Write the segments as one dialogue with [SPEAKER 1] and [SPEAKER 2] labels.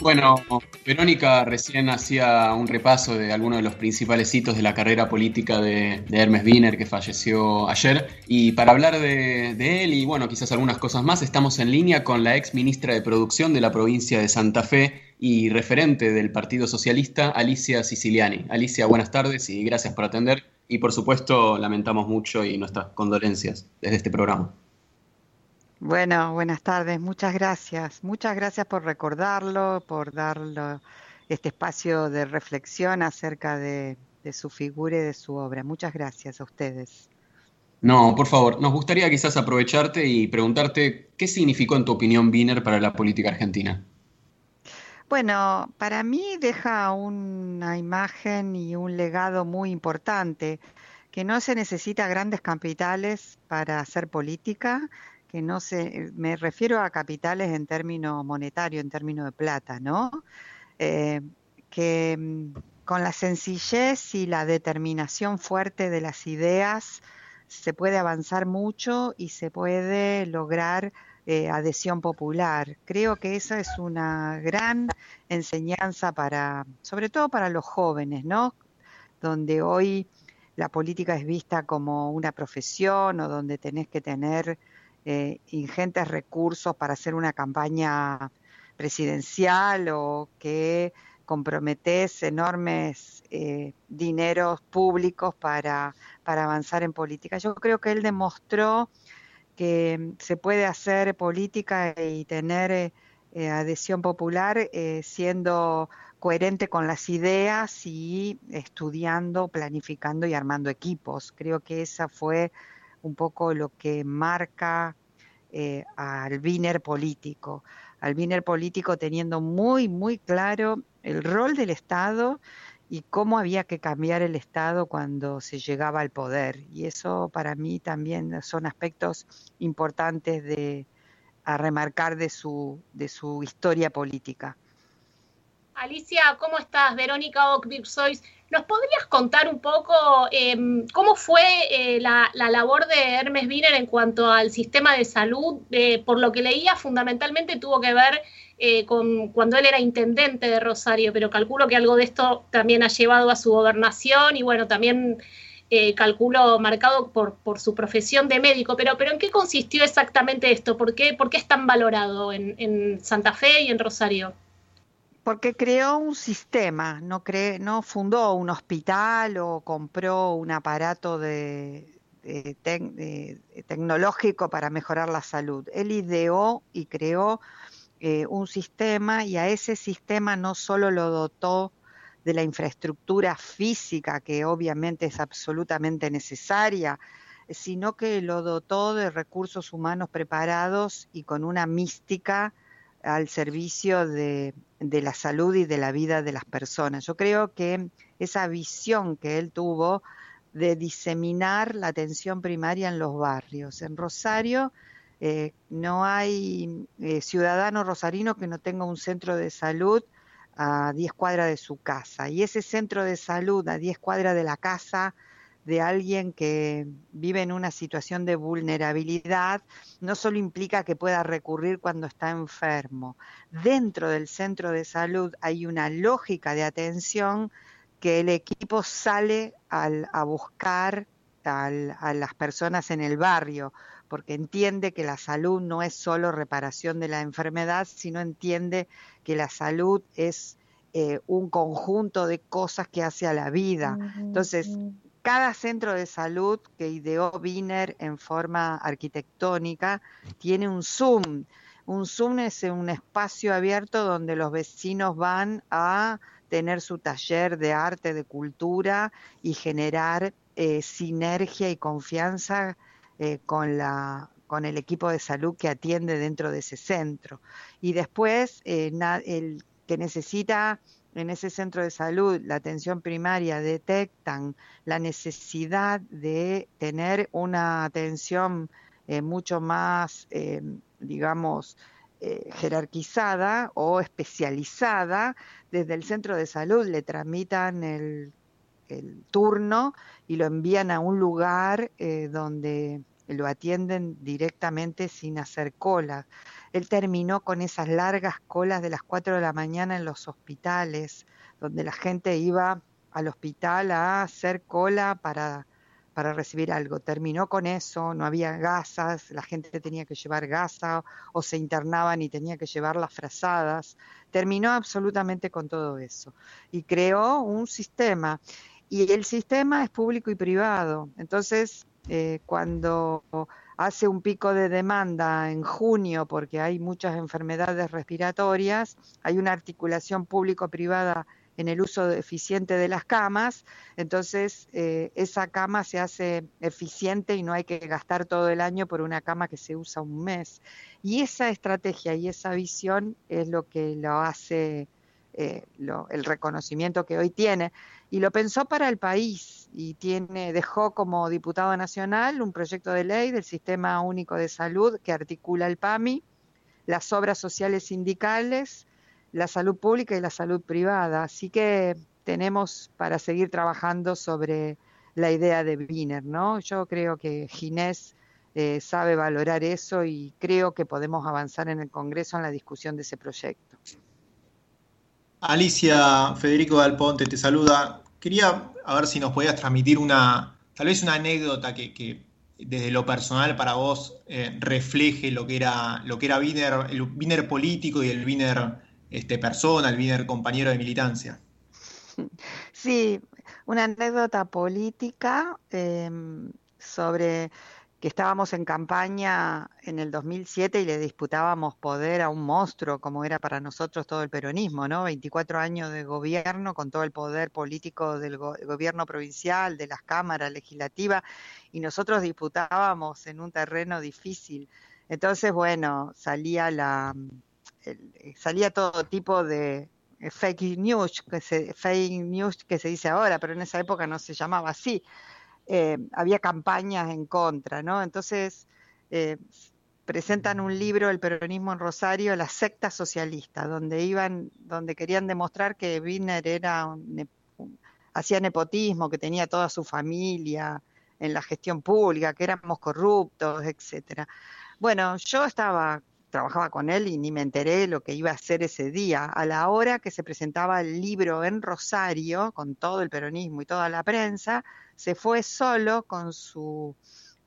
[SPEAKER 1] Bueno, Verónica recién hacía un repaso de algunos de los principales hitos de la carrera política de, Hermes Wiener, que falleció ayer. Y para hablar de, de, él y, bueno, quizás algunas cosas más, estamos en línea con la ex ministra de Producción de la provincia de Santa Fe y referente del Partido Socialista, Alicia Siciliani. Alicia, buenas tardes y gracias por atender. Y, por supuesto, lamentamos mucho y nuestras condolencias desde este programa.
[SPEAKER 2] Bueno, buenas tardes, muchas gracias. Muchas gracias por recordarlo, por darlo este espacio de reflexión acerca de, su figura y de su obra. Muchas gracias a ustedes.
[SPEAKER 1] No, por favor, nos gustaría quizás aprovecharte y preguntarte qué significó en tu opinión Wiener para la política argentina.
[SPEAKER 2] Bueno, para mí deja una imagen y un legado muy importante, que no se necesita grandes capitales para hacer política, que no se, me refiero a capitales en términos monetarios, en términos de plata, ¿no? Eh, que mm, con la sencillez y la determinación fuerte de las ideas se puede avanzar mucho y se puede lograr eh, adhesión popular. Creo que esa es una gran enseñanza para, sobre todo para los jóvenes, ¿no? Donde hoy la política es vista como una profesión o donde tenés que tener eh, ingentes recursos para hacer una campaña presidencial o que comprometes enormes eh, dineros públicos para, para avanzar en política. Yo creo que él demostró que se puede hacer política y tener eh, adhesión popular siendo coherente con las ideas y estudiando, planificando y armando equipos. Creo que esa fue un poco lo que marca eh, al Wiener político, al Wiener político teniendo muy, muy claro el rol del Estado y cómo había que cambiar el Estado cuando se llegaba al poder. Y eso para mí también son aspectos importantes de, a remarcar de su, de su historia política.
[SPEAKER 3] Alicia, ¿cómo estás? Verónica Ockbib sois. ¿Nos podrías contar un poco em, cómo fue eh, la, labor de Hermes Wiener en cuanto al sistema de salud? Eh, por lo que leía, fundamentalmente tuvo que ver eh, con cuando él era intendente de Rosario, pero calculo que algo de esto también ha llevado a su gobernación y bueno, también calculo marcado por, su profesión de médico. Pero, pero ¿en qué consistió exactamente esto? ¿Por qué, por qué es tan valorado en Santa Fe y en Rosario?
[SPEAKER 2] Porque creó un sistema, no, no fundó un hospital o compró un aparato de, tecnológico para mejorar la salud. Él ideó y creó eh, un sistema y a ese sistema no solo lo dotó de la infraestructura física, que obviamente es absolutamente necesaria, sino que lo dotó de recursos humanos preparados y con una mística al servicio de, la salud y de la vida de las personas. Yo creo que esa visión que él tuvo de diseminar la atención primaria en los barrios. En Rosario eh, no hay eh, ciudadano rosarino que no tenga un centro de salud a 10 cuadras de su casa. Y ese centro de salud a 10 cuadras de la casa de alguien que vive en una situación de vulnerabilidad no solo implica que pueda recurrir cuando está enfermo. Dentro del centro de salud hay una lógica de atención que el equipo sale a buscar a las personas en el barrio, porque entiende que la salud no es solo reparación de la enfermedad, sino entiende que la salud es eh, un conjunto de cosas que hace a la vida. Entonces, cada centro de salud que ideó Wiener en forma arquitectónica tiene un Zoom. Un Zoom es un espacio abierto donde los vecinos van a tener su taller de arte, de cultura y generar eh, sinergia y confianza eh, con, la, con el equipo de salud que atiende dentro de ese centro. Y después, eh, el que necesita en ese centro de salud, la atención primaria, detectan la necesidad de tener una atención eh, mucho más, eh, digamos, eh, jerarquizada o especializada, desde el centro de salud le tramitan el, el turno y lo envían a un lugar donde lo atienden directamente sin hacer cola. Él terminó con esas largas colas de las 4 de la mañana en los hospitales, donde la gente iba al hospital a hacer cola para, para recibir algo. Terminó con eso, no había gasas, la gente tenía que llevar gasa o se internaban y tenía que llevar las frazadas. Terminó absolutamente con todo eso y creó un sistema. Y el sistema es público y privado. Entonces, eh, cuando hace un pico de demanda en junio porque hay muchas enfermedades respiratorias, hay una articulación público-privada en el uso eficiente de las camas, entonces eh, esa cama se hace eficiente y no hay que gastar todo el año por una cama que se usa un mes. Y esa estrategia y esa visión es lo que lo hace eh, el reconocimiento que hoy tiene. Y lo pensó para el país y tiene, dejó como diputado nacional un proyecto de ley del Sistema Único de Salud que articula el PAMI, las obras sociales sindicales, la salud pública y la salud privada. Así que tenemos para seguir trabajando sobre la idea de Wiener, ¿no? Yo creo que Ginés eh, sabe valorar eso y creo que podemos avanzar en el Congreso en la discusión de ese proyecto.
[SPEAKER 4] Alicia Federico Dalponte te saluda. Quería a ver si nos podías transmitir una, tal vez una anécdota que, desde lo personal para vos eh, refleje lo que era lo que era el Wiener político y el Wiener este, persona, el Wiener compañero de militancia.
[SPEAKER 2] Sí, una anécdota política em, sobre que estábamos en campaña en el 2007 y le disputábamos poder a un monstruo como era para nosotros todo el peronismo, ¿no? 24 años de gobierno con todo el poder político del gobierno provincial, de las cámaras legislativas y nosotros disputábamos en un terreno difícil. Entonces, bueno, salía la eh, salía todo tipo de eh, fake news, que se, fake news que se dice ahora, pero en esa época no se llamaba así. Eh, había campañas en contra, ¿no? Entonces presentan un libro, El peronismo en Rosario, la secta socialista, donde iban, donde querían demostrar que Wiener era hacía nepotismo, que tenía toda su familia en la gestión pública, que éramos corruptos, etcétera. Bueno, yo estaba trabajaba con él y ni me enteré lo que iba a hacer ese día. A la hora que se presentaba el libro en Rosario, con todo el peronismo y toda la prensa, se fue solo con su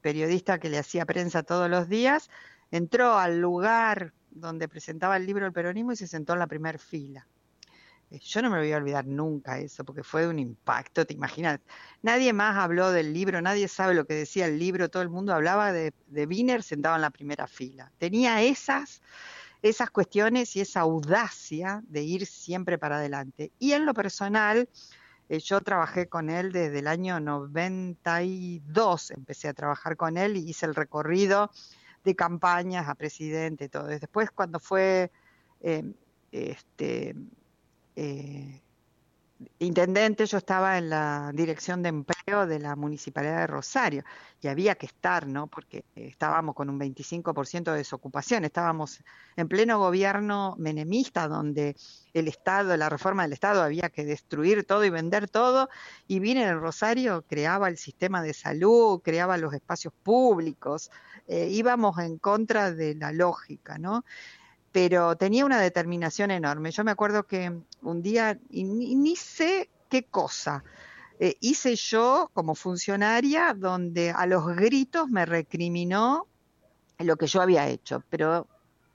[SPEAKER 2] periodista que le hacía prensa todos los días, entró al lugar donde presentaba el libro El peronismo y se sentó en la primera fila. Eh, yo no me voy a olvidar nunca eso, porque fue un impacto, te imaginas. Nadie más habló del libro, nadie sabe lo que decía el libro, todo el mundo hablaba de, de Wiener sentado en la primera fila. Tenía esas, esas cuestiones y esa audacia de ir siempre para adelante. Y en lo personal, eh, yo trabajé con él desde el año 92, empecé a trabajar con él y hice el recorrido de campañas a presidente, todo. Después cuando fue... Eh, este, eh, intendente, yo estaba en la dirección de empleo de la Municipalidad de Rosario y había que estar, ¿no? Porque estábamos con un 25% de desocupación, estábamos en pleno gobierno menemista donde el Estado, la reforma del Estado había que destruir todo y vender todo y vine en Rosario, creaba el sistema de salud, creaba los espacios públicos, eh, íbamos en contra de la lógica, ¿no? Pero tenía una determinación enorme. Yo me acuerdo que un día, y ni, sé qué cosa, eh, hice yo como funcionaria donde a los gritos me recriminó lo que yo había hecho, pero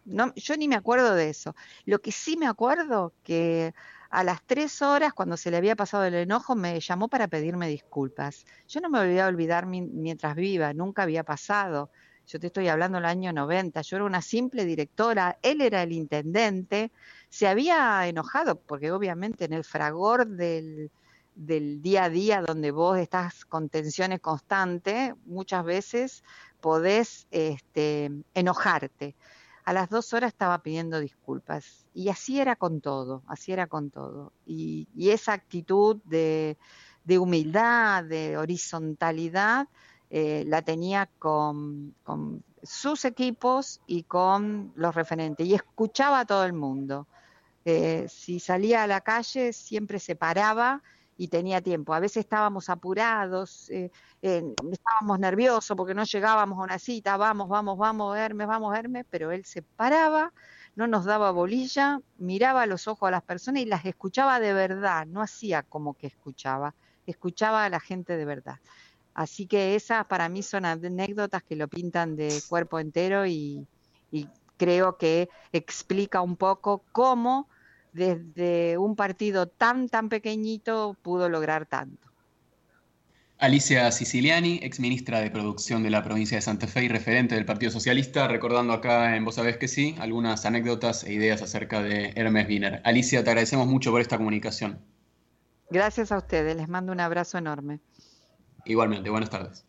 [SPEAKER 2] no, yo ni me acuerdo de eso. Lo que sí me acuerdo que a las tres horas, cuando se le había pasado el enojo, me llamó para pedirme disculpas. Yo no me voy a olvidar mientras viva, nunca había pasado yo te estoy hablando del año 90, yo era una simple directora, él era el intendente, se había enojado porque obviamente en el fragor del, día a día donde vos estás con tensiones constantes, muchas veces podés este, enojarte. A las dos horas estaba pidiendo disculpas y así era con todo, así era con todo. Y, esa actitud de, de humildad, de horizontalidad, eh, la tenía con, sus equipos y con los referentes y escuchaba a todo el mundo. Eh, si salía a la calle siempre se paraba y tenía tiempo. A veces estábamos apurados, eh, estábamos nerviosos porque no llegábamos a una cita, vamos, vamos, vamos, Hermes, vamos, Hermes, pero él se paraba, no nos daba bolilla, miraba a los ojos a las personas y las escuchaba de verdad, no hacía como que escuchaba, escuchaba a la gente de verdad. Así que esas para mí son anécdotas que lo pintan de cuerpo entero y, y creo que explica un poco cómo desde un partido tan, tan pequeñito pudo lograr tanto.
[SPEAKER 1] Alicia Siciliani, ex ministra de Producción de la provincia de Santa Fe y referente del Partido Socialista, recordando acá en Vos Sabés que sí, algunas anécdotas e ideas acerca de Hermes Wiener. Alicia, te agradecemos mucho por esta comunicación.
[SPEAKER 2] Gracias a ustedes, les mando un abrazo enorme.
[SPEAKER 1] Igualmente, buenas tardes.